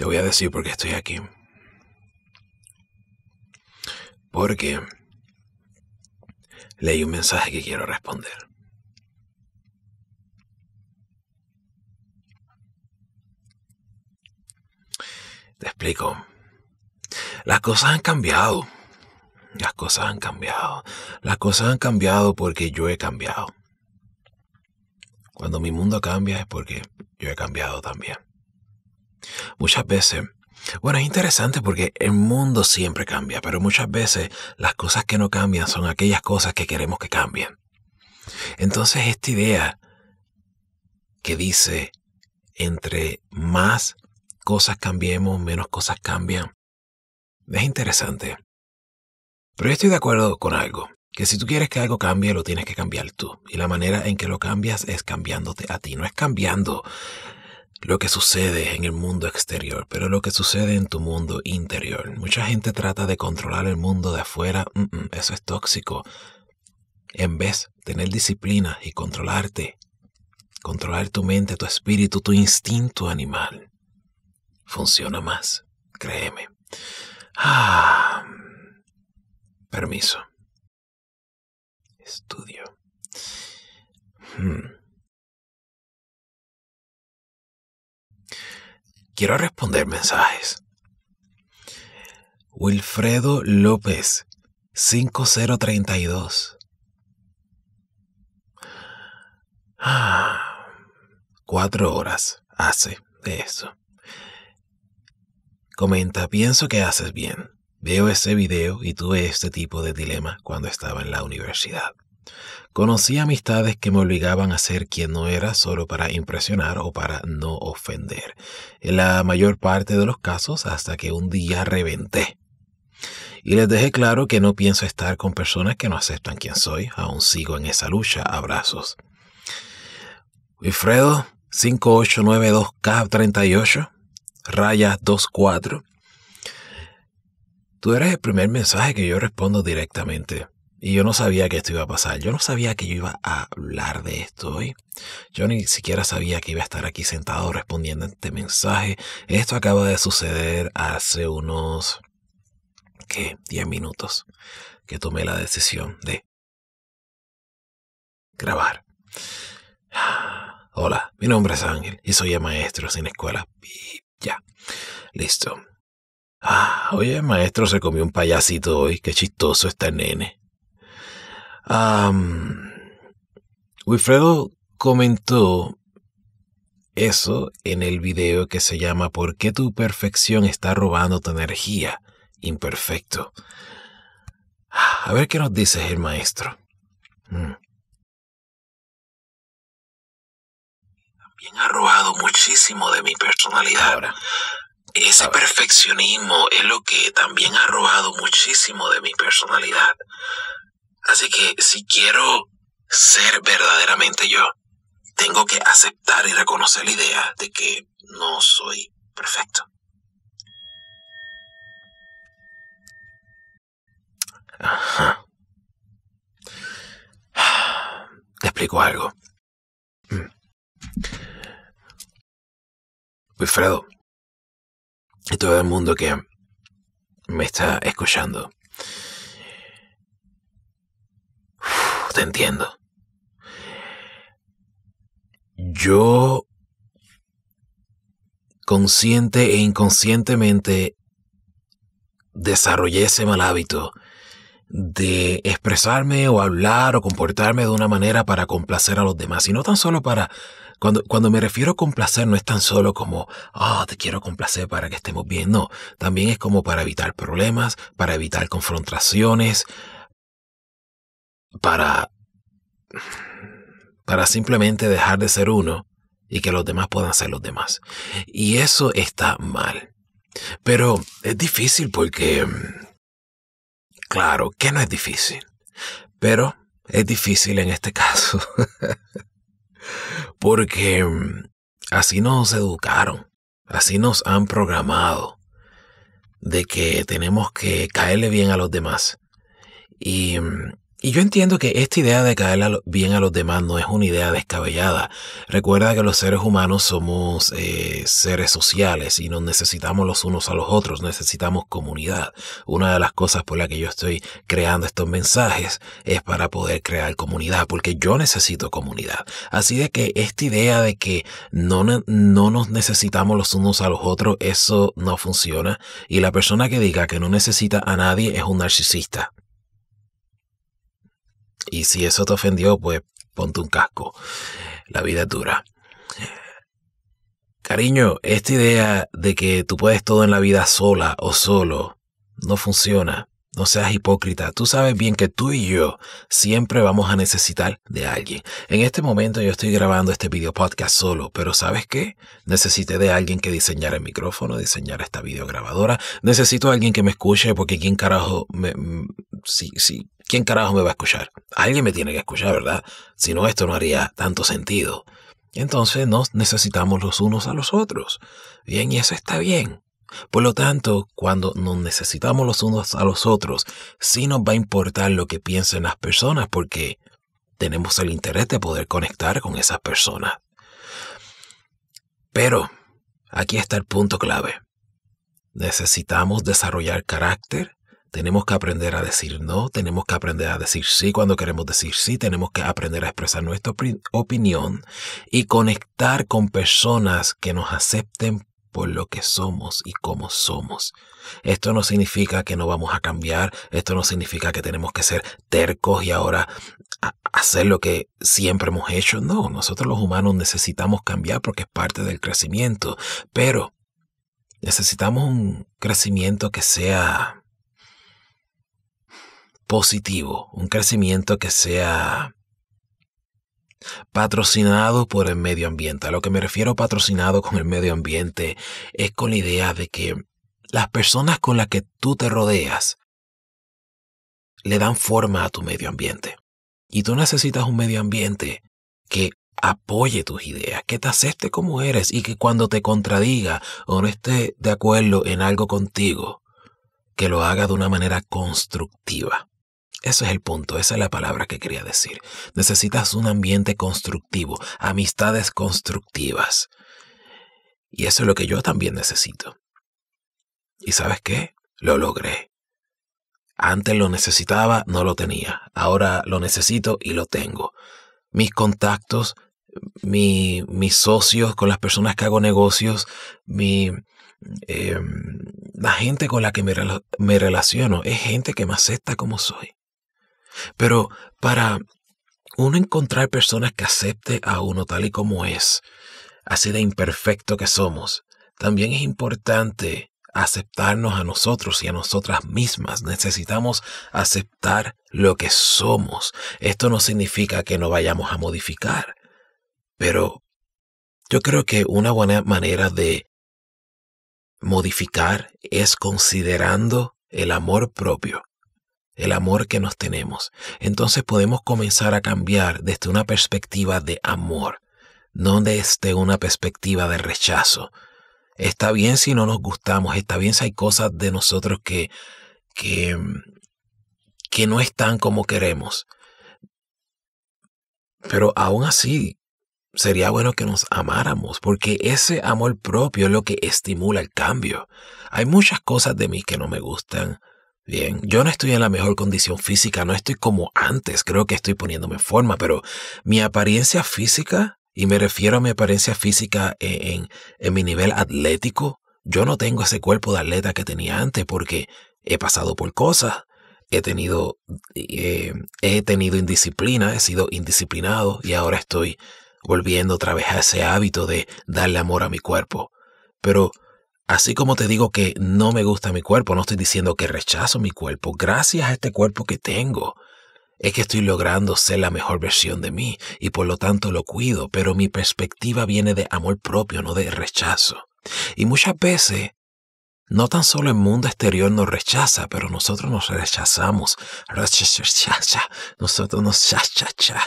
Te voy a decir por qué estoy aquí. Porque leí un mensaje que quiero responder. Te explico. Las cosas han cambiado. Las cosas han cambiado. Las cosas han cambiado porque yo he cambiado. Cuando mi mundo cambia es porque yo he cambiado también. Muchas veces, bueno, es interesante porque el mundo siempre cambia, pero muchas veces las cosas que no cambian son aquellas cosas que queremos que cambien. Entonces esta idea que dice, entre más cosas cambiemos, menos cosas cambian, es interesante. Pero yo estoy de acuerdo con algo, que si tú quieres que algo cambie, lo tienes que cambiar tú. Y la manera en que lo cambias es cambiándote a ti, no es cambiando lo que sucede en el mundo exterior, pero lo que sucede en tu mundo interior. Mucha gente trata de controlar el mundo de afuera, eso es tóxico. En vez de tener disciplina y controlarte, controlar tu mente, tu espíritu, tu instinto animal, funciona más, créeme. Ah, permiso. Estudio. Hmm. Quiero responder mensajes. Wilfredo López, 5032. Ah, cuatro horas hace de eso. Comenta, pienso que haces bien. Veo ese video y tuve este tipo de dilema cuando estaba en la universidad. Conocí amistades que me obligaban a ser quien no era solo para impresionar o para no ofender. En la mayor parte de los casos hasta que un día reventé. Y les dejé claro que no pienso estar con personas que no aceptan quien soy. Aún sigo en esa lucha. Abrazos. Wilfredo 5892K38 raya 24. Tú eres el primer mensaje que yo respondo directamente. Y yo no sabía que esto iba a pasar. Yo no sabía que yo iba a hablar de esto hoy. Yo ni siquiera sabía que iba a estar aquí sentado respondiendo a este mensaje. Esto acaba de suceder hace unos, ¿qué? 10 minutos que tomé la decisión de grabar. Hola, mi nombre es Ángel y soy el maestro sin escuela. Y ya, listo. Ah, oye, el maestro se comió un payasito hoy. Qué chistoso está el nene. Wilfredo comentó eso en el video que se llama ¿Por qué tu perfección está robando tu energía? Imperfecto. A ver qué nos dice el maestro. Mm. También ha robado muchísimo de mi personalidad. Ahora, Ese perfeccionismo es lo que también ha robado muchísimo de mi personalidad. Así que si quiero ser verdaderamente yo, tengo que aceptar y reconocer la idea de que no soy perfecto. Ajá. Te explico algo. Mm. Wilfredo, y todo el mundo que me está escuchando. Te entiendo. Yo consciente e inconscientemente desarrollé ese mal hábito de expresarme o hablar o comportarme de una manera para complacer a los demás y no tan solo para cuando, cuando me refiero a complacer no es tan solo como, ah, te quiero complacer para que estemos bien, no, también es como para evitar problemas, para evitar confrontaciones, para, para simplemente dejar de ser uno y que los demás puedan ser los demás. Y eso está mal. Pero es difícil porque, claro, que no es difícil, pero es difícil en este caso. porque así nos educaron, así nos han programado de que tenemos que caerle bien a los demás. Y Y yo entiendo que esta idea de caer bien a los demás no es una idea descabellada. Recuerda que los seres humanos somos eh, seres sociales y nos necesitamos los unos a los otros, necesitamos comunidad. Una de las cosas por las que yo estoy creando estos mensajes es para poder crear comunidad, porque yo necesito comunidad. Así de que esta idea de que no, no nos necesitamos los unos a los otros, eso no funciona. Y la persona que diga que no necesita a nadie es un narcisista. Y si eso te ofendió, pues ponte un casco. La vida es dura. Cariño, esta idea de que tú puedes todo en la vida sola o solo no funciona. No seas hipócrita. Tú sabes bien que tú y yo siempre vamos a necesitar de alguien. En este momento yo estoy grabando este video podcast solo, pero ¿sabes qué? Necesité de alguien que diseñara el micrófono, diseñara esta videograbadora. Necesito a alguien que me escuche porque quién carajo me... Sí, sí, ¿quién carajo me va a escuchar? Alguien me tiene que escuchar, ¿verdad? Si no, esto no haría tanto sentido. Entonces nos necesitamos los unos a los otros. Bien, y eso está bien. Por lo tanto, cuando nos necesitamos los unos a los otros, sí nos va a importar lo que piensen las personas porque tenemos el interés de poder conectar con esas personas. Pero, aquí está el punto clave. Necesitamos desarrollar carácter, tenemos que aprender a decir no, tenemos que aprender a decir sí cuando queremos decir sí, tenemos que aprender a expresar nuestra opinión y conectar con personas que nos acepten por lo que somos y cómo somos. Esto no significa que no vamos a cambiar, esto no significa que tenemos que ser tercos y ahora hacer lo que siempre hemos hecho. No, nosotros los humanos necesitamos cambiar porque es parte del crecimiento, pero necesitamos un crecimiento que sea positivo, un crecimiento que sea patrocinado por el medio ambiente. A lo que me refiero patrocinado con el medio ambiente es con la idea de que las personas con las que tú te rodeas le dan forma a tu medio ambiente. Y tú necesitas un medio ambiente que apoye tus ideas, que te acepte como eres y que cuando te contradiga o no esté de acuerdo en algo contigo, que lo haga de una manera constructiva. Ese es el punto, esa es la palabra que quería decir. Necesitas un ambiente constructivo, amistades constructivas. Y eso es lo que yo también necesito. ¿Y sabes qué? Lo logré. Antes lo necesitaba, no lo tenía. Ahora lo necesito y lo tengo. Mis contactos, mis socios con las personas que hago negocios, mi, em, la gente con la que me, me relaciono es gente que me acepta como soy. Pero para uno encontrar personas que acepte a uno tal y como es, así de imperfecto que somos, también es importante aceptarnos a nosotros y a nosotras mismas. Necesitamos aceptar lo que somos. Esto no significa que no vayamos a modificar, pero yo creo que una buena manera de modificar es considerando el amor propio el amor que nos tenemos. Entonces podemos comenzar a cambiar desde una perspectiva de amor, no desde una perspectiva de rechazo. Está bien si no nos gustamos, está bien si hay cosas de nosotros que, que, que no están como queremos. Pero aún así, sería bueno que nos amáramos, porque ese amor propio es lo que estimula el cambio. Hay muchas cosas de mí que no me gustan, Bien, yo no estoy en la mejor condición física, no estoy como antes, creo que estoy poniéndome en forma, pero mi apariencia física, y me refiero a mi apariencia física en, en, mi nivel atlético, yo no tengo ese cuerpo de atleta que tenía antes porque he pasado por cosas, he tenido, eh, he tenido indisciplina, he sido indisciplinado y ahora estoy volviendo otra vez a ese hábito de darle amor a mi cuerpo. Pero Así como te digo que no me gusta mi cuerpo, no estoy diciendo que rechazo mi cuerpo. Gracias a este cuerpo que tengo, es que estoy logrando ser la mejor versión de mí y por lo tanto lo cuido, pero mi perspectiva viene de amor propio, no de rechazo. Y muchas veces no tan solo el mundo exterior nos rechaza, pero nosotros nos rechazamos. Nosotros nos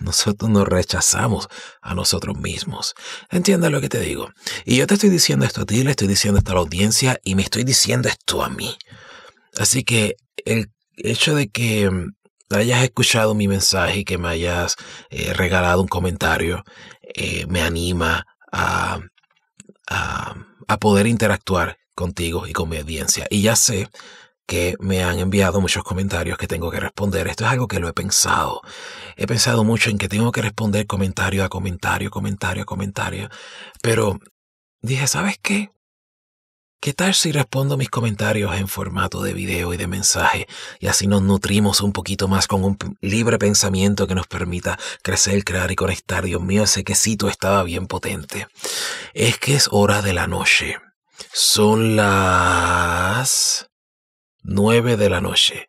nosotros nos rechazamos a nosotros mismos. ¿Entiendes lo que te digo? Y yo te estoy diciendo esto a ti, le estoy diciendo esto a la audiencia y me estoy diciendo esto a mí. Así que el hecho de que hayas escuchado mi mensaje y que me hayas eh, regalado un comentario eh, me anima a, a poder interactuar contigo y con mi audiencia. Y ya sé que me han enviado muchos comentarios que tengo que responder. Esto es algo que lo he pensado. He pensado mucho en que tengo que responder comentario a comentario, comentario a comentario. Pero dije, ¿sabes qué? ¿Qué tal si respondo mis comentarios en formato de video y de mensaje y así nos nutrimos un poquito más con un libre pensamiento que nos permita crecer, crear y conectar? Dios mío, ese quesito estaba bien potente. Es que es hora de la noche. Son las nueve de la noche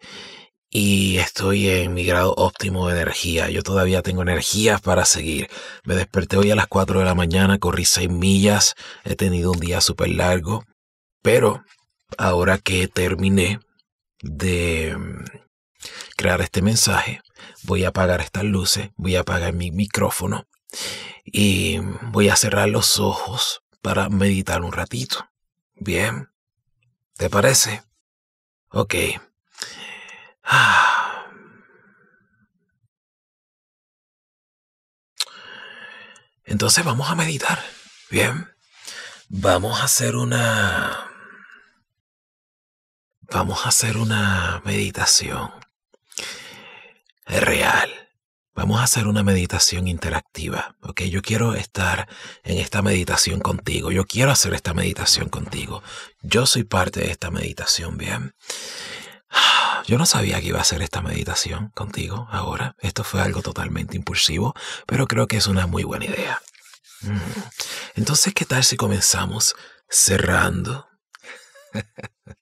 y estoy en mi grado óptimo de energía. Yo todavía tengo energías para seguir. Me desperté hoy a las 4 de la mañana, corrí 6 millas, he tenido un día súper largo, pero ahora que terminé de mm, crear este mensaje, voy a apagar estas luces, voy a apagar mi micrófono y voy a cerrar los ojos para meditar un ratito. Bien, ¿te parece? Ok. Entonces vamos a meditar. Bien. Vamos a hacer una... Vamos a hacer una meditación real. Vamos a hacer una meditación interactiva, ¿ok? Yo quiero estar en esta meditación contigo. Yo quiero hacer esta meditación contigo. Yo soy parte de esta meditación, ¿bien? Yo no sabía que iba a hacer esta meditación contigo ahora. Esto fue algo totalmente impulsivo, pero creo que es una muy buena idea. Mm. Entonces, ¿qué tal si comenzamos cerrando